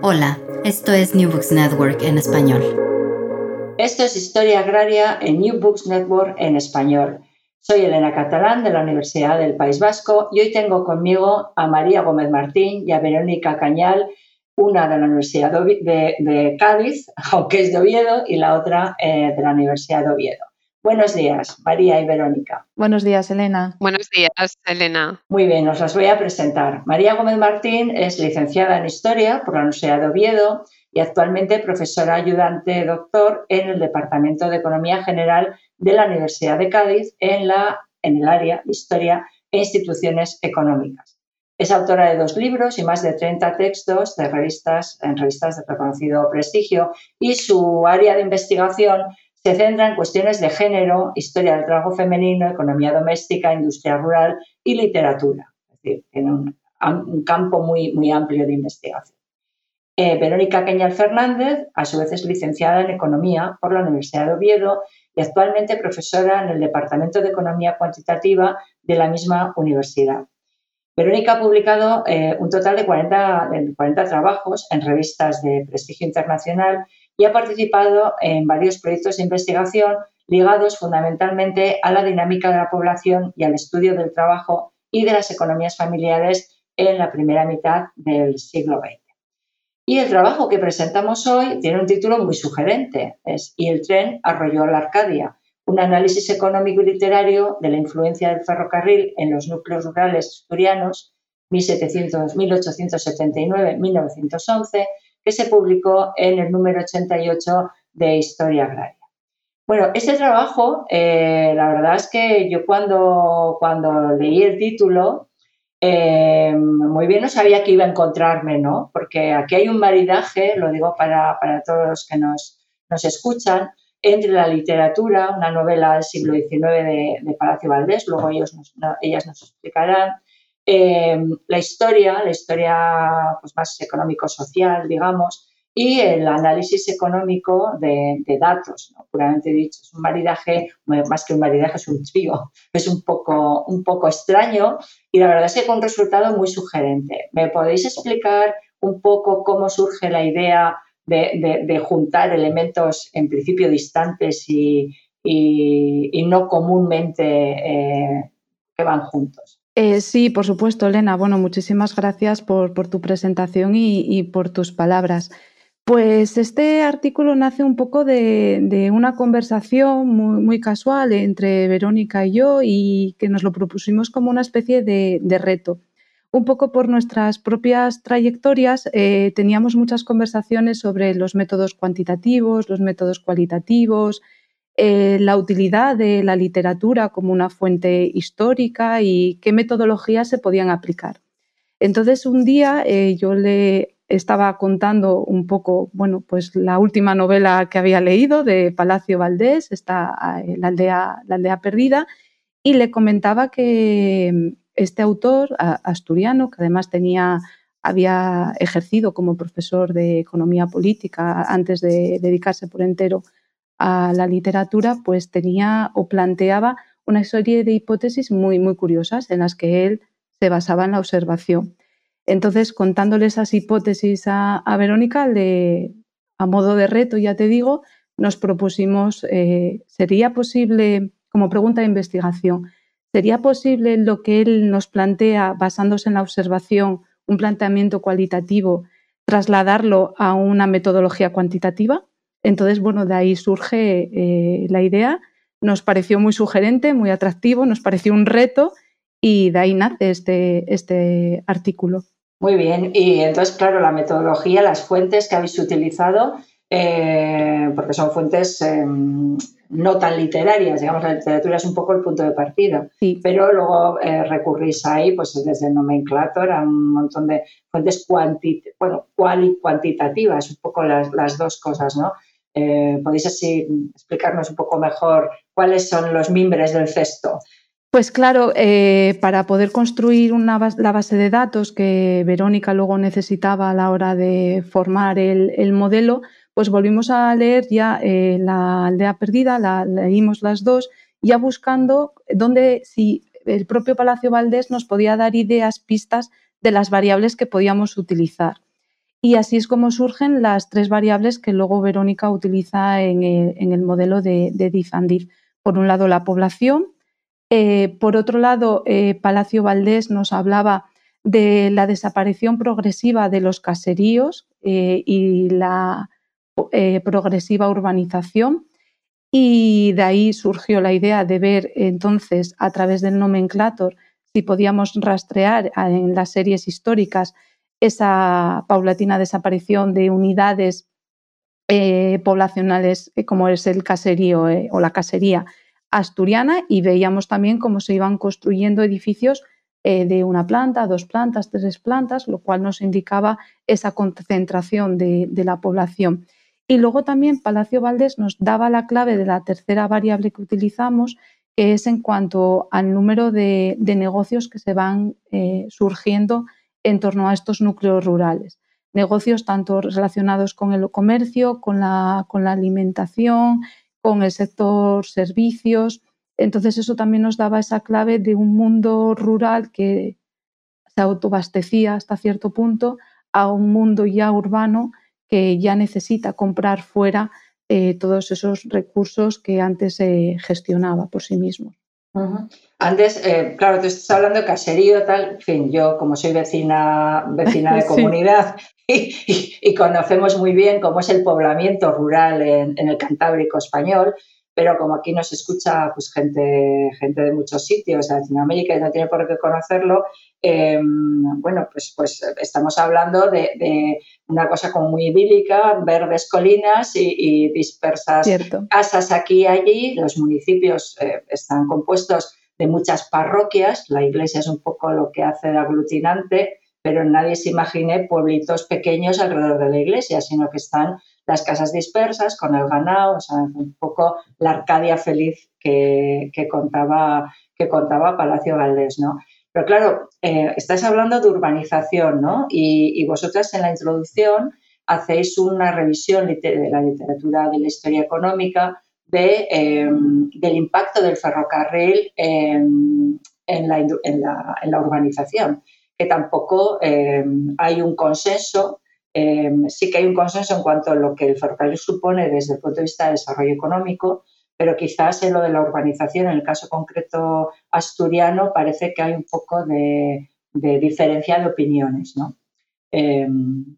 Hola, esto es New Books Network en español. Esto es Historia Agraria en New Books Network en español. Soy Elena Catalán de la Universidad del País Vasco y hoy tengo conmigo a María Gómez Martín y a Verónica Cañal, una de la Universidad de, Cádiz, aunque es de Oviedo, y la otra eh, de la Universidad de Oviedo. Buenos días, María y Verónica. Buenos días, Elena. Buenos días, Elena. Muy bien, os las voy a presentar. María Gómez Martín es licenciada en Historia por la Universidad de Oviedo y actualmente profesora ayudante doctor en el Departamento de Economía General de la Universidad de Cádiz en, la, en el área de Historia e Instituciones Económicas. Es autora de dos libros y más de 30 textos de revistas, en revistas de reconocido prestigio y su área de investigación se centra en cuestiones de género, historia del trabajo femenino, economía doméstica, industria rural y literatura. Es decir, tiene un, campo muy, muy amplio de investigación. Eh, Verónica Cañal Fernández, a su vez, es licenciada en Economía por la Universidad de Oviedo y actualmente profesora en el Departamento de Economía Cuantitativa de la misma universidad. Verónica ha publicado eh, un total de 40, de 40 trabajos en revistas de prestigio internacional y ha participado en varios proyectos de investigación ligados fundamentalmente a la dinámica de la población y al estudio del trabajo y de las economías familiares en la primera mitad del siglo XX. Y el trabajo que presentamos hoy tiene un título muy sugerente, es Y el tren arrolló la Arcadia, un análisis económico y literario de la influencia del ferrocarril en los núcleos rurales asturianos 1879-1911 que se publicó en el número 88 de Historia Agraria. Bueno, este trabajo, eh, la verdad es que yo cuando, cuando leí el título, eh, muy bien no sabía que iba a encontrarme, ¿no? Porque aquí hay un maridaje, lo digo para, todos los que nos, escuchan, entre la literatura, una novela del siglo XIX de, Palacio Valdés, luego ellos ellas nos explicarán, eh, la historia, la historia pues, más económico-social, digamos, y el análisis económico de, datos, puramente dicho. Es un maridaje, más que un maridaje, es un trío, es un poco, un poco extraño y la verdad es que con un resultado muy sugerente. ¿Me podéis explicar un poco cómo surge la idea de, juntar elementos en principio distantes y, no comúnmente eh, que van juntos? Eh, sí, por supuesto, Elena. Bueno, muchísimas gracias por, tu presentación y, por tus palabras. Pues este artículo nace un poco de, una conversación muy, casual entre Verónica y yo y que nos lo propusimos como una especie de, reto. Un poco por nuestras propias trayectorias eh, teníamos muchas conversaciones sobre los métodos cuantitativos, los métodos cualitativos, eh, la utilidad de la literatura como una fuente histórica y qué metodologías se podían aplicar. Entonces, un día eh, yo le estaba contando un poco, bueno, pues la última novela que había leído de Palacio Valdés, está eh, la, la aldea perdida, y le comentaba que este autor asturiano, que además tenía había ejercido como profesor de economía política antes de dedicarse por entero a la literatura, pues tenía o planteaba una serie de hipótesis muy, muy curiosas en las que él se basaba en la observación. Entonces, contándole esas hipótesis a, Verónica, a modo de reto, ya te digo, nos propusimos, eh, ¿sería posible, como pregunta de investigación, ¿sería posible lo que él nos plantea basándose en la observación, un planteamiento cualitativo, trasladarlo a una metodología cuantitativa? Entonces, bueno, de ahí surge eh, la idea, nos pareció muy sugerente, muy atractivo, nos pareció un reto y de ahí nace este, este artículo. Muy bien, y entonces, claro, la metodología, las fuentes que habéis utilizado, eh, porque son fuentes em, no tan literarias, digamos, la literatura es un poco el punto de partida, pero luego eh, recurrís ahí, pues desde el nomenclator a un montón de fuentes bueno, cual y cuantitativas, un poco las, las dos cosas, ¿no? Eh, ¿Podéis así explicarnos un poco mejor cuáles son los mimbres del cesto? Pues claro, eh, para poder construir una la base de datos que Verónica luego necesitaba a la hora de formar el, modelo, pues volvimos a leer ya eh, la aldea perdida, la leímos las dos, ya buscando dónde si el propio Palacio Valdés nos podía dar ideas, pistas de las variables que podíamos utilizar. Y así es como surgen las tres variables que luego Verónica utiliza en el, modelo de, de Por un lado, la población. Eh, por otro lado, eh, Palacio Valdés nos hablaba de la desaparición progresiva de los caseríos eh, y la progresiva urbanización. Y de ahí surgió la idea de ver entonces a través del nomenclator si podíamos rastrear en las series históricas esa paulatina desaparición de unidades eh, poblacionales eh, como es el caserío eh, o la casería asturiana y veíamos también cómo se iban construyendo edificios de una planta, dos plantas, tres plantas, lo cual nos indicaba esa concentración de, la población. Y luego también Palacio Valdés nos daba la clave de la tercera variable que utilizamos, que es en cuanto al número de, negocios que se van surgiendo en torno a estos núcleos rurales. Negocios tanto relacionados con el comercio, con la, alimentación, con el sector servicios. Entonces eso también nos daba esa clave de un mundo rural que se autobastecía hasta cierto punto a un mundo ya urbano que ya necesita comprar fuera eh, todos esos recursos que antes se gestionaba por sí mismo. Antes, eh, claro, tú estás hablando de caserío, tal, en fin, yo como soy vecina, vecina de comunidad y, conocemos muy bien cómo es el poblamiento rural en, el Cantábrico español, pero como aquí nos escucha pues, gente, gente de muchos sitios de Latinoamérica y no tiene por qué conocerlo, em, bueno, pues, pues estamos hablando de, una cosa como muy idílica, verdes colinas y, dispersas casas aquí y allí. Los municipios eh, están compuestos de muchas parroquias, la iglesia es un poco lo que hace de aglutinante, pero nadie se imagine pueblitos pequeños alrededor de la iglesia, sino que están las casas dispersas con el ganado, o sea, un poco la Arcadia feliz que, contaba, que contaba Palacio Valdés, ¿no? Pero claro, eh, estáis hablando de urbanización, ¿no? Y, vosotras en la introducción hacéis una revisión de la literatura de la historia económica de, em, del impacto del ferrocarril en, la, urbanización, que tampoco em, hay un consenso Em, sí que hay un consenso en cuanto a lo que el ferrocarril supone desde el punto de vista de desarrollo económico, pero quizás en lo de la urbanización, en el caso concreto asturiano, parece que hay un poco de, diferencia de opiniones. ¿no? Em,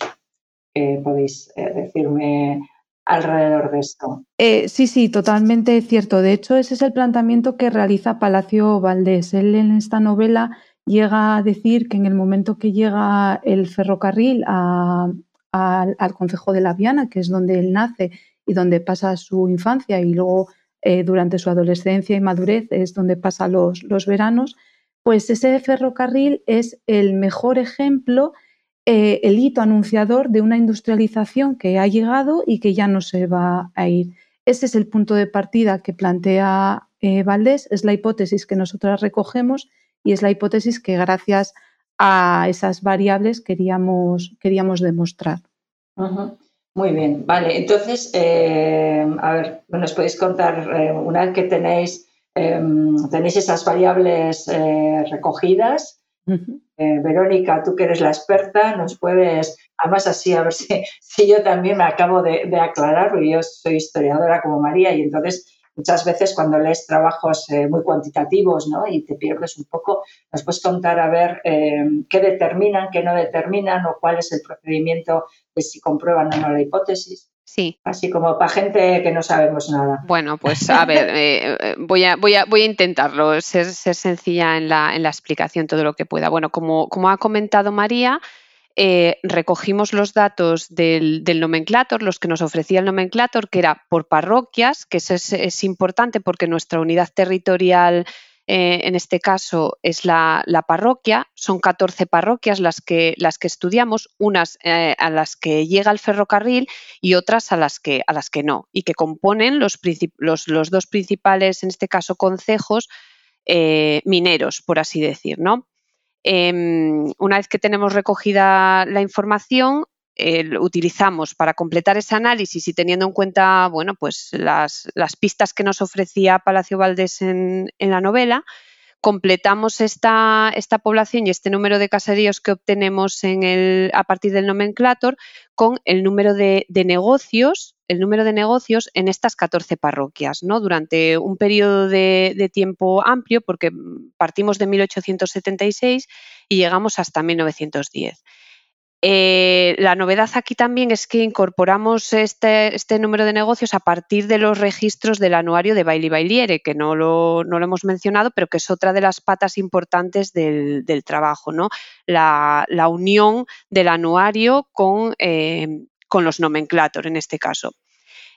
¿Podéis eh, decirme alrededor de esto? Eh, sí, sí, totalmente cierto. De hecho, ese es el planteamiento que realiza Palacio Valdés. Él en esta novela llega a decir que en el momento que llega el ferrocarril a, al, Concejo de la Viana, que es donde él nace y donde pasa su infancia y luego eh, durante su adolescencia y madurez es donde pasa los, veranos, pues ese ferrocarril es el mejor ejemplo, eh, el hito anunciador de una industrialización que ha llegado y que ya no se va a ir. Ese es el punto de partida que plantea eh, Valdés, es la hipótesis que nosotras recogemos y es la hipótesis que gracias a esas variables queríamos, queríamos demostrar. Muy bien, vale. Entonces, eh, a ver, nos podéis contar, eh, una vez que tenéis, em, tenéis esas variables eh, recogidas, Verónica, tú que eres la experta, nos puedes, además así, a ver si, si yo también me acabo de, de aclarar, porque yo soy historiadora como María y entonces muchas veces cuando lees trabajos eh, muy cuantitativos ¿no? y te pierdes un poco, nos puedes contar a ver eh, qué determinan, qué no determinan o cuál es el procedimiento de si comprueban o no la hipótesis. Sí. Así como para gente que no sabemos nada. Bueno, pues a ver, eh, voy, a, voy, a, voy, a, intentarlo, ser, ser sencilla en la, en la, explicación todo lo que pueda. Bueno, como, como ha comentado María, eh, recogimos los datos del, del, nomenclator, los que nos ofrecía el nomenclator, que era por parroquias, que eso es, importante porque nuestra unidad territorial, eh, en este caso, es la, parroquia. Son 14 parroquias las que, las que estudiamos, unas eh, a las que llega el ferrocarril y otras a las que, a las que no, y que componen los, los, dos principales, en este caso, concejos mineros, por así decir, ¿no? Eh, una vez que tenemos recogida la información, eh, utilizamos para completar ese análisis y teniendo en cuenta bueno, pues las, las pistas que nos ofrecía Palacio Valdés en, en la novela, completamos esta, esta, población y este número de caseríos que obtenemos en el, a partir del nomenclator con el número de, negocios, el número de negocios en estas 14 parroquias, ¿no? Durante un periodo de, de tiempo amplio, porque partimos de 1876 y llegamos hasta 1910. Eh, la novedad aquí también es que incorporamos este, este, número de negocios a partir de los registros del anuario de Bailey Bailiere, que no lo, hemos mencionado, pero que es otra de las patas importantes del, trabajo, ¿no? La, unión del anuario con, eh, con los nomenclator en este caso.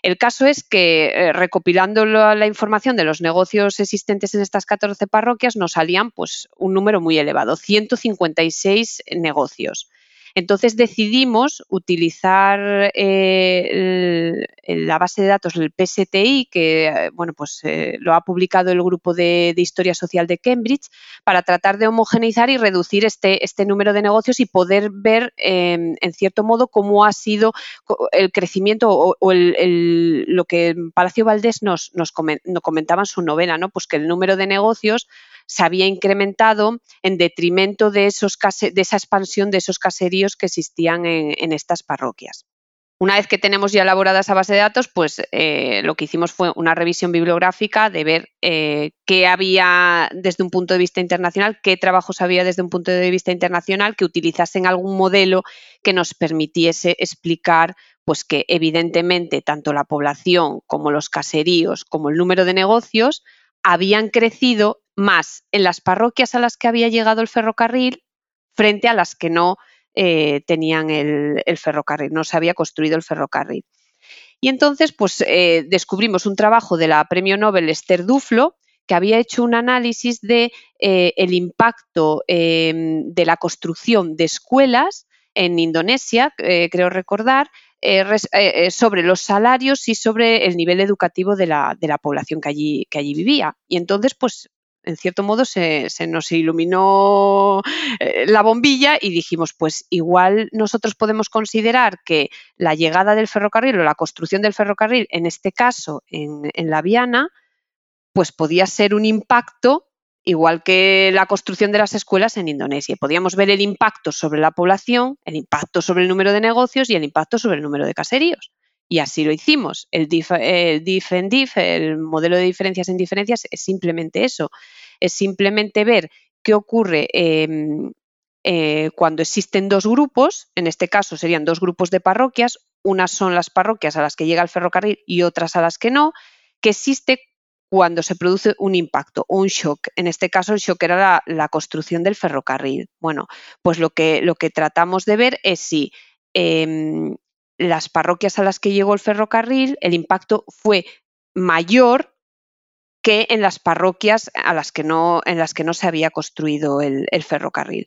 El caso es que eh, recopilando la, la, información de los negocios existentes en estas 14 parroquias nos salían pues, un número muy elevado, 156 negocios. Entonces decidimos utilizar eh, la base de datos del PSTI, que bueno, pues, eh, lo ha publicado el grupo de, Historia Social de Cambridge, para tratar de homogeneizar y reducir este, este número de negocios y poder ver, eh, en cierto modo, cómo ha sido el crecimiento o, lo que Palacio Valdés nos, nos comentaba en su novela, ¿no? pues que el número de negocios se había incrementado en detrimento de, esos de esa expansión de esos caseríos que existían en, estas parroquias. Una vez que tenemos ya elaborada esa base de datos, pues eh, lo que hicimos fue una revisión bibliográfica de ver eh, qué había desde un punto de vista internacional, qué trabajos había desde un punto de vista internacional que utilizasen algún modelo que nos permitiese explicar pues que evidentemente tanto la población como los caseríos como el número de negocios habían crecido más en las parroquias a las que había llegado el ferrocarril frente a las que no eh, tenían el, ferrocarril, no se había construido el ferrocarril. Y entonces, pues eh, descubrimos un trabajo de la premio Nobel Esther Duflo, que había hecho un análisis de eh, el impacto eh, de la construcción de escuelas en Indonesia, creo recordar, sobre los salarios y sobre el nivel educativo de la, de la población que allí, que allí, vivía. Y entonces, pues en cierto modo se, nos iluminó eh, la bombilla y dijimos, pues igual nosotros podemos considerar que la llegada del ferrocarril o la construcción del ferrocarril, en este caso en, en la Viana, pues podía ser un impacto igual que la construcción de las escuelas en Indonesia. Podíamos ver el impacto sobre la población, el impacto sobre el número de negocios y el impacto sobre el número de caseríos. Y así lo hicimos. El DIF, el el modelo de diferencias en diferencias, es simplemente eso. Es simplemente ver qué ocurre eh, eh, cuando existen dos grupos, en este caso serían dos grupos de parroquias, unas son las parroquias a las que llega el ferrocarril y otras a las que no, que existe cuando se produce un impacto un shock. En este caso, el shock era la, construcción del ferrocarril. Bueno, pues lo que, lo que tratamos de ver es si eh, las parroquias a las que llegó el ferrocarril, el impacto fue mayor que en las parroquias a las que no, en las que no se había construido el, ferrocarril,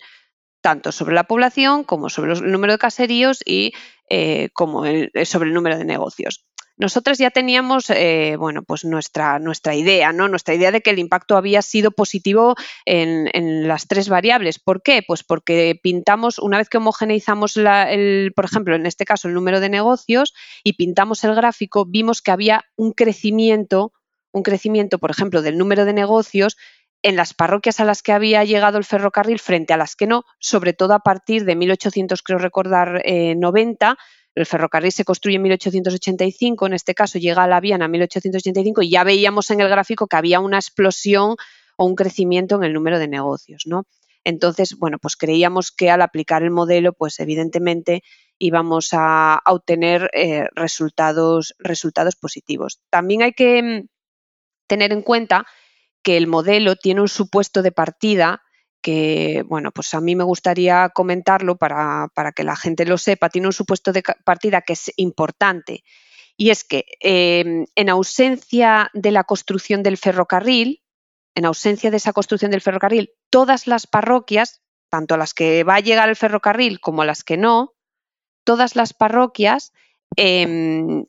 tanto sobre la población como sobre el número de caseríos y eh, como el, sobre el número de negocios. Nosotras ya teníamos, eh, bueno, pues nuestra, nuestra idea, ¿no? Nuestra idea de que el impacto había sido positivo en, las tres variables. ¿Por qué? Pues porque pintamos, una vez que homogeneizamos, por ejemplo, en este caso, el número de negocios y pintamos el gráfico, vimos que había un crecimiento, un crecimiento, por ejemplo, del número de negocios en las parroquias a las que había llegado el ferrocarril frente a las que no, sobre todo a partir de 1800, creo recordar, 90, el ferrocarril se construye en 1885, en este caso llega a la Viana en 1885 y ya veíamos en el gráfico que había una explosión o un crecimiento en el número de negocios, ¿no? Entonces, bueno, pues creíamos que al aplicar el modelo, pues evidentemente íbamos a, obtener eh, resultados, resultados positivos. También hay que mm, tener en cuenta que el modelo tiene un supuesto de partida que, bueno, pues a mí me gustaría comentarlo para, que la gente lo sepa, tiene un supuesto de partida que es importante. Y es que em, en ausencia de la construcción del ferrocarril, en ausencia de esa construcción del ferrocarril, todas las parroquias, tanto las que va a llegar el ferrocarril como las que no, todas las parroquias em,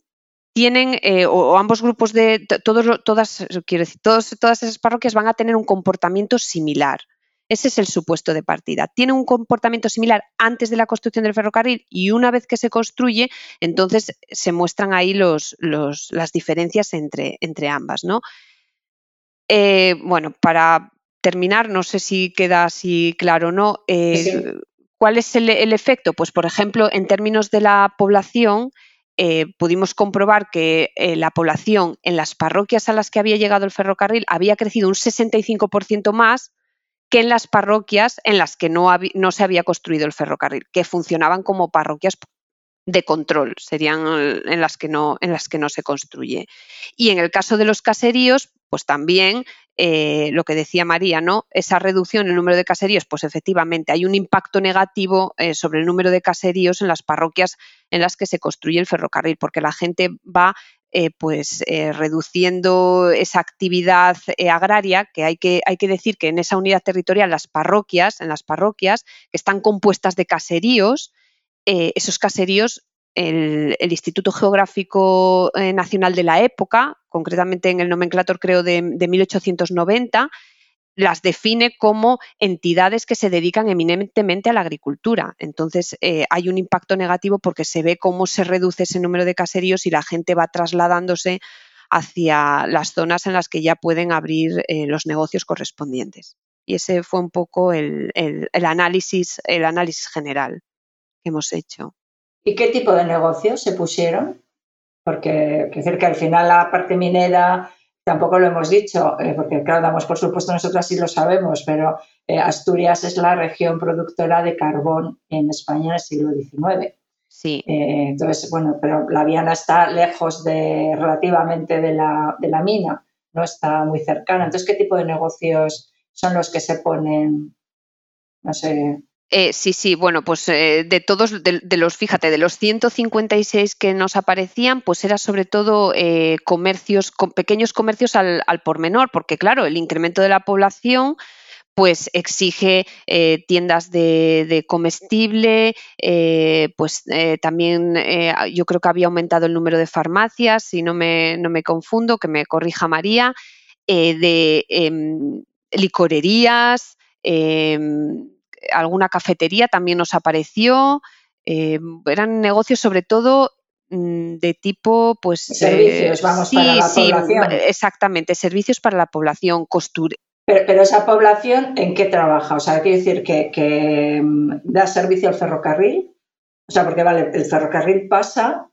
tienen, eh, o, ambos grupos de, todos, todas, quiero decir, todas esas parroquias van a tener un comportamiento similar. Ese es el supuesto de partida. Tiene un comportamiento similar antes de la construcción del ferrocarril y una vez que se construye, entonces se muestran ahí los, las diferencias entre, entre ambas. ¿no? Eh, bueno, para terminar, no sé si queda así claro o no. Eh, ¿Cuál es el, efecto? Pues, por ejemplo, en términos de la población, eh, pudimos comprobar que la población en las parroquias a las que había llegado el ferrocarril había crecido un 65% más que en las parroquias en las que no, no se había construido el ferrocarril, que funcionaban como parroquias de control, serían en las que no, en las que no se construye. Y en el caso de los caseríos, pues también eh, lo que decía María, ¿no? Esa reducción en el número de caseríos, pues efectivamente hay un impacto negativo eh, sobre el número de caseríos en las parroquias en las que se construye el ferrocarril, porque la gente va eh, pues eh, reduciendo esa actividad eh, agraria, que hay, que hay que decir que en esa unidad territorial las parroquias, en las parroquias que están compuestas de caseríos, esos caseríos el, Instituto Geográfico Nacional de la época, concretamente en el nomenclator creo de, de 1890, las define como entidades que se dedican eminentemente a la agricultura. Entonces, eh, hay un impacto negativo porque se ve cómo se reduce ese número de caseríos y la gente va trasladándose hacia las zonas en las que ya pueden abrir eh, los negocios correspondientes. Y ese fue un poco el, análisis, el análisis general que hemos hecho. ¿Y qué tipo de negocios se pusieron? Porque, al final la parte minera Tampoco lo hemos dicho, eh, porque claro, damos por supuesto nosotros sí lo sabemos, pero eh, Asturias es la región productora de carbón en España en el siglo XIX. Sí. Eh, entonces, bueno, pero la Viana está lejos de relativamente de la, de la mina, no está muy cercana. Entonces, ¿qué tipo de negocios son los que se ponen, no sé, eh, sí, sí, bueno, pues eh, de todos, de, los, fíjate, de los 156 que nos aparecían, pues era sobre todo eh, comercios, pequeños comercios al, por menor, porque claro, el incremento de la población pues exige tiendas de, comestible, pues también yo creo que había aumentado el número de farmacias, si no me, no me confundo, que me corrija María, de em, licorerías, em, alguna cafetería también nos apareció. Eh, eran negocios sobre todo mm, de tipo, pues... Servicios, eh, vamos, para la sí, población. Exactamente, servicios para la población, costura. Pero, esa población, ¿en qué trabaja? O sea, quiere decir que, mm, da servicio al ferrocarril. O sea, porque vale, el ferrocarril pasa,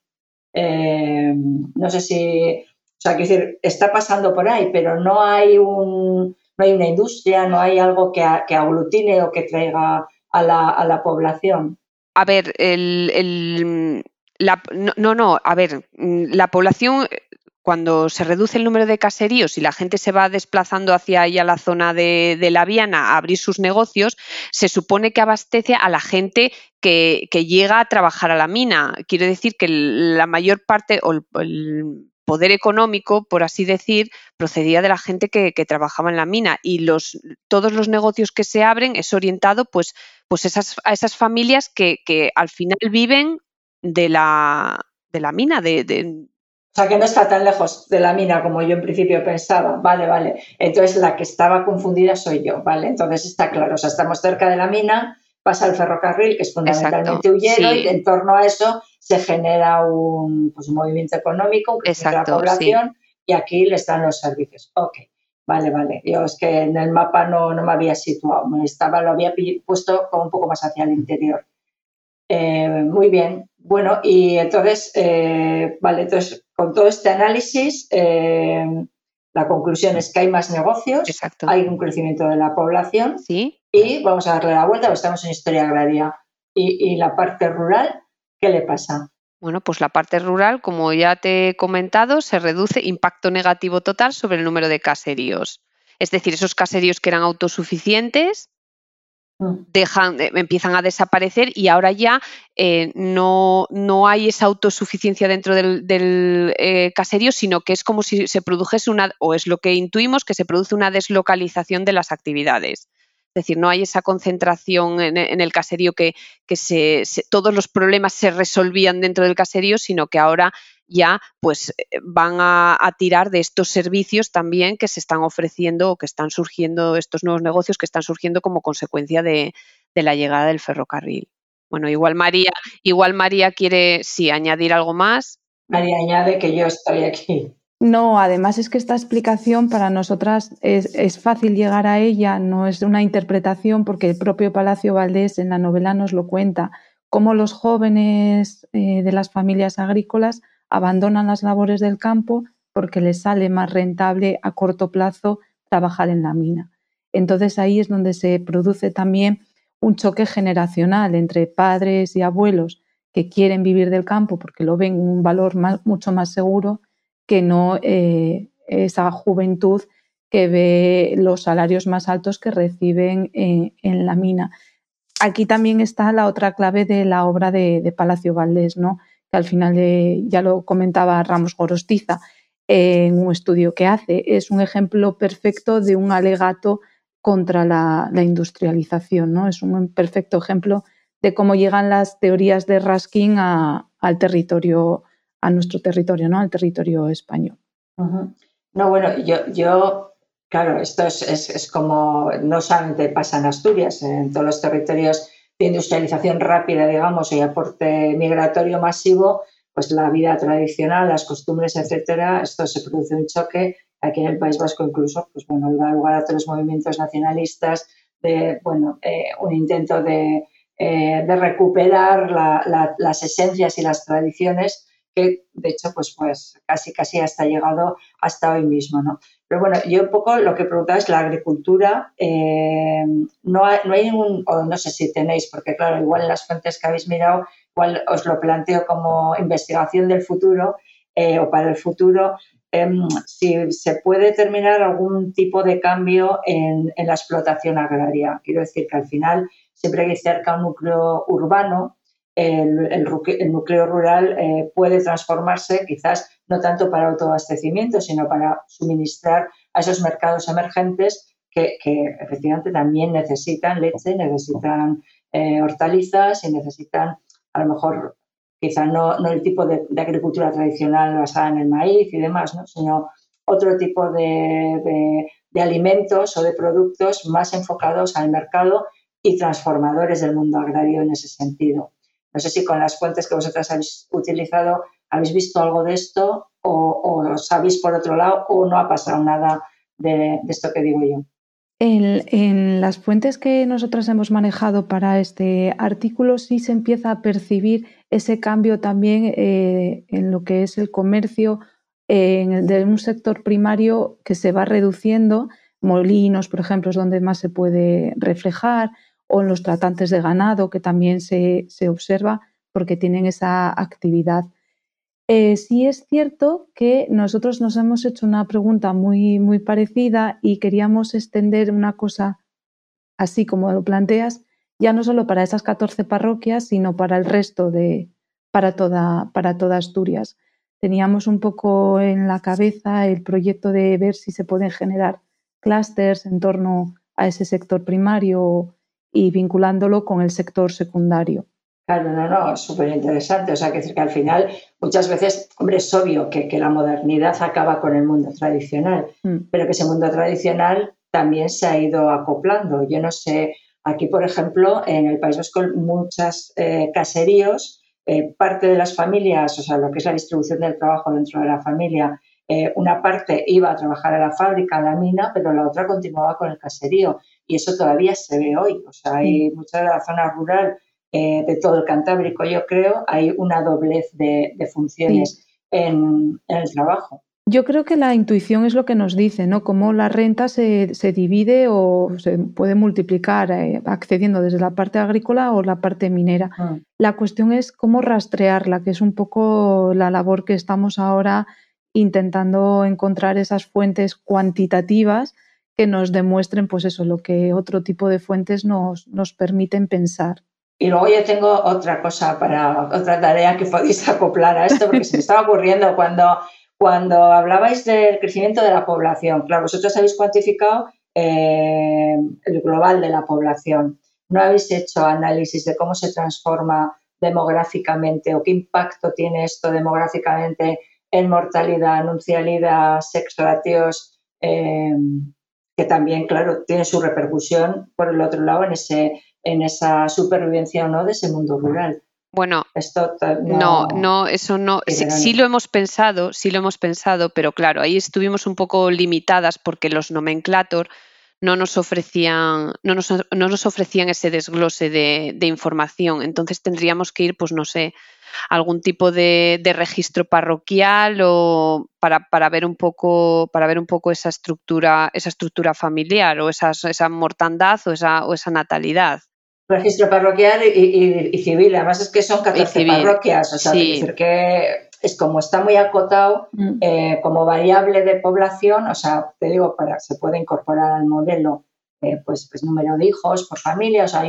eh, no sé si, o sea, quiere decir, está pasando por ahí, pero no hay un, no hay una industria, no hay algo que, aglutine o que traiga a la, población. A ver, el, no, no, a ver, la población cuando se reduce el número de caseríos y la gente se va desplazando hacia allá la zona de, la Viana a abrir sus negocios, se supone que abastece a la gente que, llega a trabajar a la mina. Quiero decir que la mayor parte o el, poder económico, por así decir, procedía de la gente que, trabajaba en la mina y los, todos los negocios que se abren es orientado pues, pues esas, a esas familias que, al final viven de la, de la mina, de, O sea, que no está tan lejos de la mina como yo en principio pensaba. Vale, vale. Entonces, la que estaba confundida soy yo, ¿vale? Entonces está claro. O sea, estamos cerca de la mina, pasa el ferrocarril, que es fundamentalmente huyero, y en torno a eso se genera un, pues, movimiento económico, un de la población, y aquí le están los servicios. Ok. Vale, vale. Yo es que en el mapa no, no me había situado, me estaba, lo había puesto como un poco más hacia el interior. Eh, muy bien. Bueno, y entonces, eh, vale, entonces con todo este análisis, eh, la conclusión es que hay más negocios, hay un crecimiento de la población ¿Sí? Y vamos a darle la vuelta, estamos en historia agraria. Y, y la parte rural, ¿qué le pasa? Bueno, pues la parte rural, como ya te he comentado, se reduce impacto negativo total sobre el número de caseríos. Es decir, esos caseríos que eran autosuficientes mm. dejan, eh, empiezan a desaparecer y ahora ya eh, no, no, hay esa autosuficiencia dentro del, eh, caserío, sino que es como si se produjese una, o es lo que intuimos, que se produce una deslocalización de las actividades. Es decir, no hay esa concentración en, el caserío que, se, todos los problemas se resolvían dentro del caserío, sino que ahora ya pues eh, van a, tirar de estos servicios también que se están ofreciendo o que están surgiendo, estos nuevos negocios que están surgiendo como consecuencia de, la llegada del ferrocarril. Bueno, igual María, igual María quiere sí añadir algo más. María añade que yo estoy aquí. No, además es que esta explicación para nosotras es, fácil llegar a ella, no es una interpretación porque el propio Palacio Valdés en la novela nos lo cuenta, cómo los jóvenes eh, de las familias agrícolas abandonan las labores del campo porque les sale más rentable a corto plazo trabajar en la mina. Entonces ahí es donde se produce también un choque generacional entre padres y abuelos que quieren vivir del campo porque lo ven un valor mucho más seguro que no eh, esa juventud que ve los salarios más altos que reciben en, la mina. Aquí también está la otra clave de la obra de, Palacio Valdés, ¿no? que al final ya lo comentaba Ramos Gorostiza en un estudio que hace. Es un ejemplo perfecto de un alegato contra la, industrialización. ¿no? Es un perfecto ejemplo de cómo llegan las teorías de Raskin al territorio a nuestro territorio, ¿no? Al territorio español. No, bueno, yo, yo claro, esto es, es, como, no solamente pasa en Asturias, en todos los territorios de industrialización rápida, digamos, y aporte migratorio masivo, pues la vida tradicional, las costumbres, etcétera, esto se produce un choque. Aquí en el País Vasco incluso, pues bueno, da lugar a todos los movimientos nacionalistas, de, bueno, eh, un intento de, eh, de recuperar las esencias y las tradiciones que de hecho pues, pues casi casi hasta llegado hasta hoy mismo. ¿no? Pero bueno, yo un poco lo que preguntaba es la agricultura. Eh, no, hay, no hay ningún, o no sé si tenéis, porque claro, igual en las fuentes que habéis mirado, igual os lo planteo como investigación del futuro eh, o para el futuro, em, si se puede determinar algún tipo de cambio en, la explotación agraria. Quiero decir que al final siempre hay cerca un núcleo urbano el, núcleo rural eh, puede transformarse quizás no tanto para autoabastecimiento, sino para suministrar a esos mercados emergentes que, efectivamente también necesitan leche, necesitan eh, hortalizas y necesitan a lo mejor quizá no, el tipo de, agricultura tradicional basada en el maíz y demás, sino otro tipo de alimentos o de productos más enfocados al mercado y transformadores del mundo agrario en ese sentido. No sé si con las fuentes que vosotras habéis utilizado habéis visto algo de esto o, sabéis por otro lado o no ha pasado nada de, esto que digo yo. En, las fuentes que nosotras hemos manejado para este artículo sí se empieza a percibir ese cambio también eh, en lo que es el comercio de un sector primario que se va reduciendo. Molinos, por ejemplo, es donde más se puede reflejar o en los tratantes de ganado, que también se, observa porque tienen esa actividad. Eh, sí es cierto que nosotros nos hemos hecho una pregunta muy, muy parecida y queríamos extender una cosa así como lo planteas, ya no solo para esas 14 parroquias, sino para el resto de, para toda, para toda Asturias. Teníamos un poco en la cabeza el proyecto de ver si se pueden generar clústeres en torno a ese sector primario y vinculándolo con el sector secundario. Claro, no, no, súper interesante. O sea, que, que al final muchas veces, hombre, es obvio que, la modernidad acaba con el mundo tradicional, mm. pero que ese mundo tradicional también se ha ido acoplando. Yo no sé, aquí, por ejemplo, en el País Vasco, muchos eh, caseríos, eh, parte de las familias, o sea, lo que es la distribución del trabajo dentro de la familia, eh, una parte iba a trabajar a la fábrica, a la mina, pero la otra continuaba con el caserío. Y eso todavía se ve hoy. O sea, hay mucha de la zona rural eh, de todo el Cantábrico, yo creo, hay una doblez de, funciones en, el trabajo. Yo creo que la intuición es lo que nos dice, ¿no? Cómo la renta se, divide o se puede multiplicar eh, accediendo desde la parte agrícola o la parte minera. Ah. La cuestión es cómo rastrearla, que es un poco la labor que estamos ahora intentando encontrar esas fuentes cuantitativas que nos demuestren, pues eso, lo que otro tipo de fuentes nos, nos permiten pensar. Y luego yo tengo otra cosa para, otra tarea que podéis acoplar a esto, porque se me estaba ocurriendo cuando, cuando hablabais del crecimiento de la población. Claro, vosotros habéis cuantificado eh, el global de la población. No habéis hecho análisis de cómo se transforma demográficamente o qué impacto tiene esto demográficamente en mortalidad, anuncialidad, sexo ratios, eh, que también, claro, tiene su repercusión por el otro lado en ese en esa supervivencia o no de ese mundo rural. Bueno, Esto no, no, eso no. Sí, lo hemos pensado, sí lo hemos pensado, pero claro, ahí estuvimos un poco limitadas porque los nomenclator no nos ofrecían, no nos, no nos ofrecían ese desglose de, de, información. Entonces tendríamos que ir, pues no sé, algún tipo de, registro parroquial o para, para, ver un poco para ver un poco esa estructura esa estructura familiar o esa, esa mortandad o esa, o esa natalidad registro parroquial y, civil. Además es que son 14 parroquias, o sea, decir que es como está muy acotado mm. eh, como variable de población, o sea, te digo, para se puede incorporar al modelo eh, pues, pues número de hijos por familia, o sea,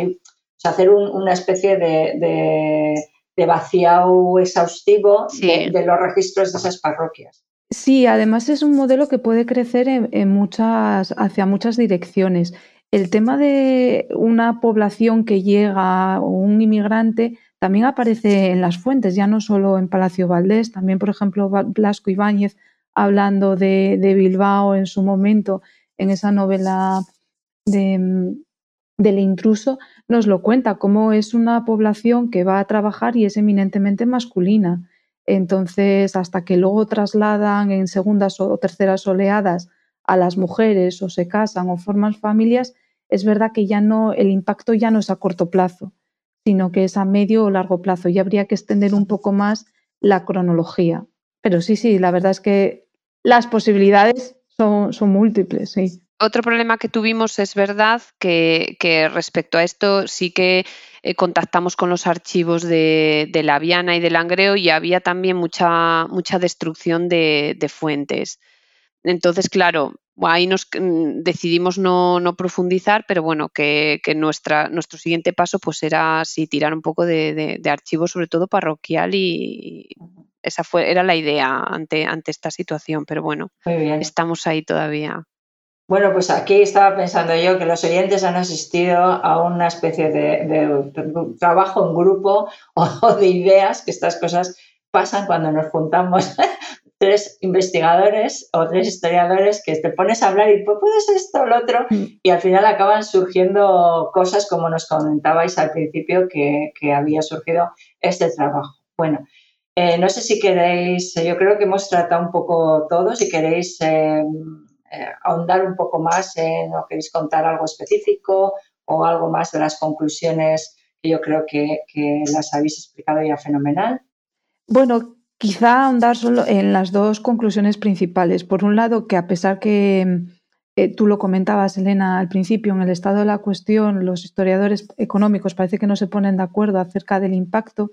hacer una especie de, de, vaciado exhaustivo de, los registros de esas parroquias. Sí, además es un modelo que puede crecer en muchas, hacia muchas direcciones. El tema de una población que llega o un inmigrante también aparece en las fuentes, ya no solo en Palacio Valdés, también, por ejemplo, Blasco Ibáñez hablando de, Bilbao en su momento, en esa novela de, del intruso, nos lo cuenta, cómo es una población que va a trabajar y es eminentemente masculina. Entonces, hasta que luego trasladan en segundas o terceras oleadas a las mujeres o se casan o forman familias, es verdad que ya no, el impacto ya no es a corto plazo, sino que es a medio o largo plazo y habría que extender un poco más la cronología. Pero sí, sí, la verdad es que las posibilidades son, múltiples, sí. Otro problema que tuvimos es verdad que, respecto a esto sí que eh, contactamos con los archivos de, la Viana y del Langreo y había también mucha, mucha destrucción de fuentes. Entonces, claro, ahí nos mm, decidimos no, profundizar, pero bueno, que, nuestra, nuestro siguiente paso pues era sí tirar un poco de, de, archivo, sobre todo parroquial, y esa fue, era la idea ante, ante esta situación, pero bueno, estamos ahí todavía. Bueno, pues aquí estaba pensando yo que los oyentes han asistido a una especie de, trabajo en grupo o de ideas, que estas cosas pasan cuando nos juntamos tres investigadores o tres historiadores que te pones a hablar y pues puedes esto o lo otro mm. y al final acaban surgiendo cosas como nos comentabais al principio que, había surgido este trabajo. Bueno, eh, no sé si queréis, yo creo que hemos tratado un poco todo, si queréis eh, eh, ahondar un poco más en o queréis contar algo específico o algo más de las conclusiones que yo creo que, que las habéis explicado ya fenomenal. Bueno, Quizá ahondar solo en las dos conclusiones principales. Por un lado, que a pesar que eh, tú lo comentabas, Elena, al principio, en el estado de la cuestión, los historiadores económicos parece que no se ponen de acuerdo acerca del impacto,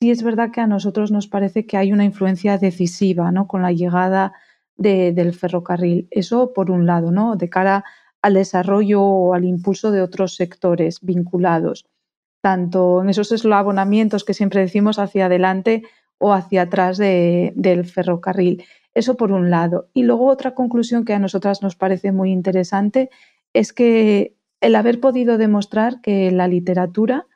sí es verdad que a nosotros nos parece que hay una influencia decisiva ¿no? con la llegada del ferrocarril. Eso por un lado, ¿no? de cara al desarrollo o al impulso de otros sectores vinculados, tanto en esos eslabonamientos que siempre decimos hacia adelante o hacia atrás del ferrocarril. Eso por un lado. Y luego otra conclusión que a nosotras nos parece muy interesante es que el haber podido demostrar que la literatura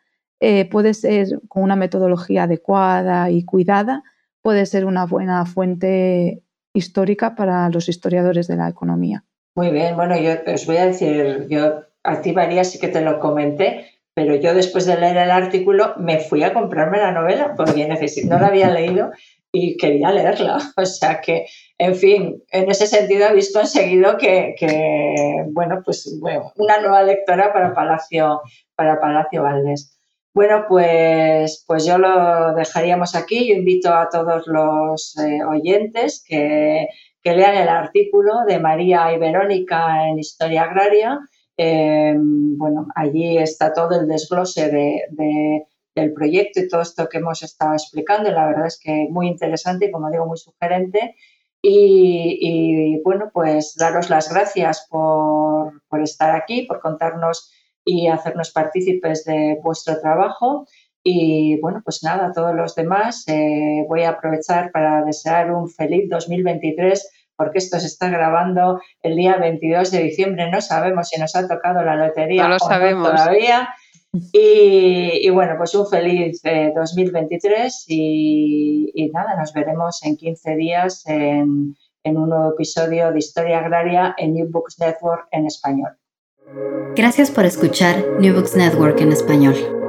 eh, puede ser con una metodología adecuada y cuidada, puede ser una buena fuente histórica para los historiadores de la economía. Muy bien, bueno, yo os voy a decir, yo a ti María sí que te lo comenté, pero yo después de leer el artículo me fui a comprarme la novela porque no la había leído y quería leerla. O sea que, en fin, en ese sentido habéis conseguido que, bueno, pues bueno, una nueva lectora para Palacio, para Palacio Valdés. Bueno, pues, pues yo lo dejaríamos aquí. Yo invito a todos los eh, oyentes que, lean el artículo de María y Verónica en Historia Agraria. Eh, bueno, allí está todo el desglose de, del proyecto y todo esto que hemos estado explicando. la verdad es que muy interesante y, como digo, muy sugerente. Y, bueno, pues daros las gracias por, por estar aquí, por contarnos y hacernos partícipes de vuestro trabajo. Y bueno, pues nada, a todos los demás eh, voy a aprovechar para desear un feliz 2023 porque esto se está grabando el día 22 de diciembre. No sabemos si nos ha tocado la lotería no lo sabemos. todavía. Y, bueno, pues un feliz 2023 eh, y, y, nada, nos veremos en 15 días en, en un nuevo episodio de Historia Agraria en New Books Network en español. Gracias por escuchar New Books Network en español.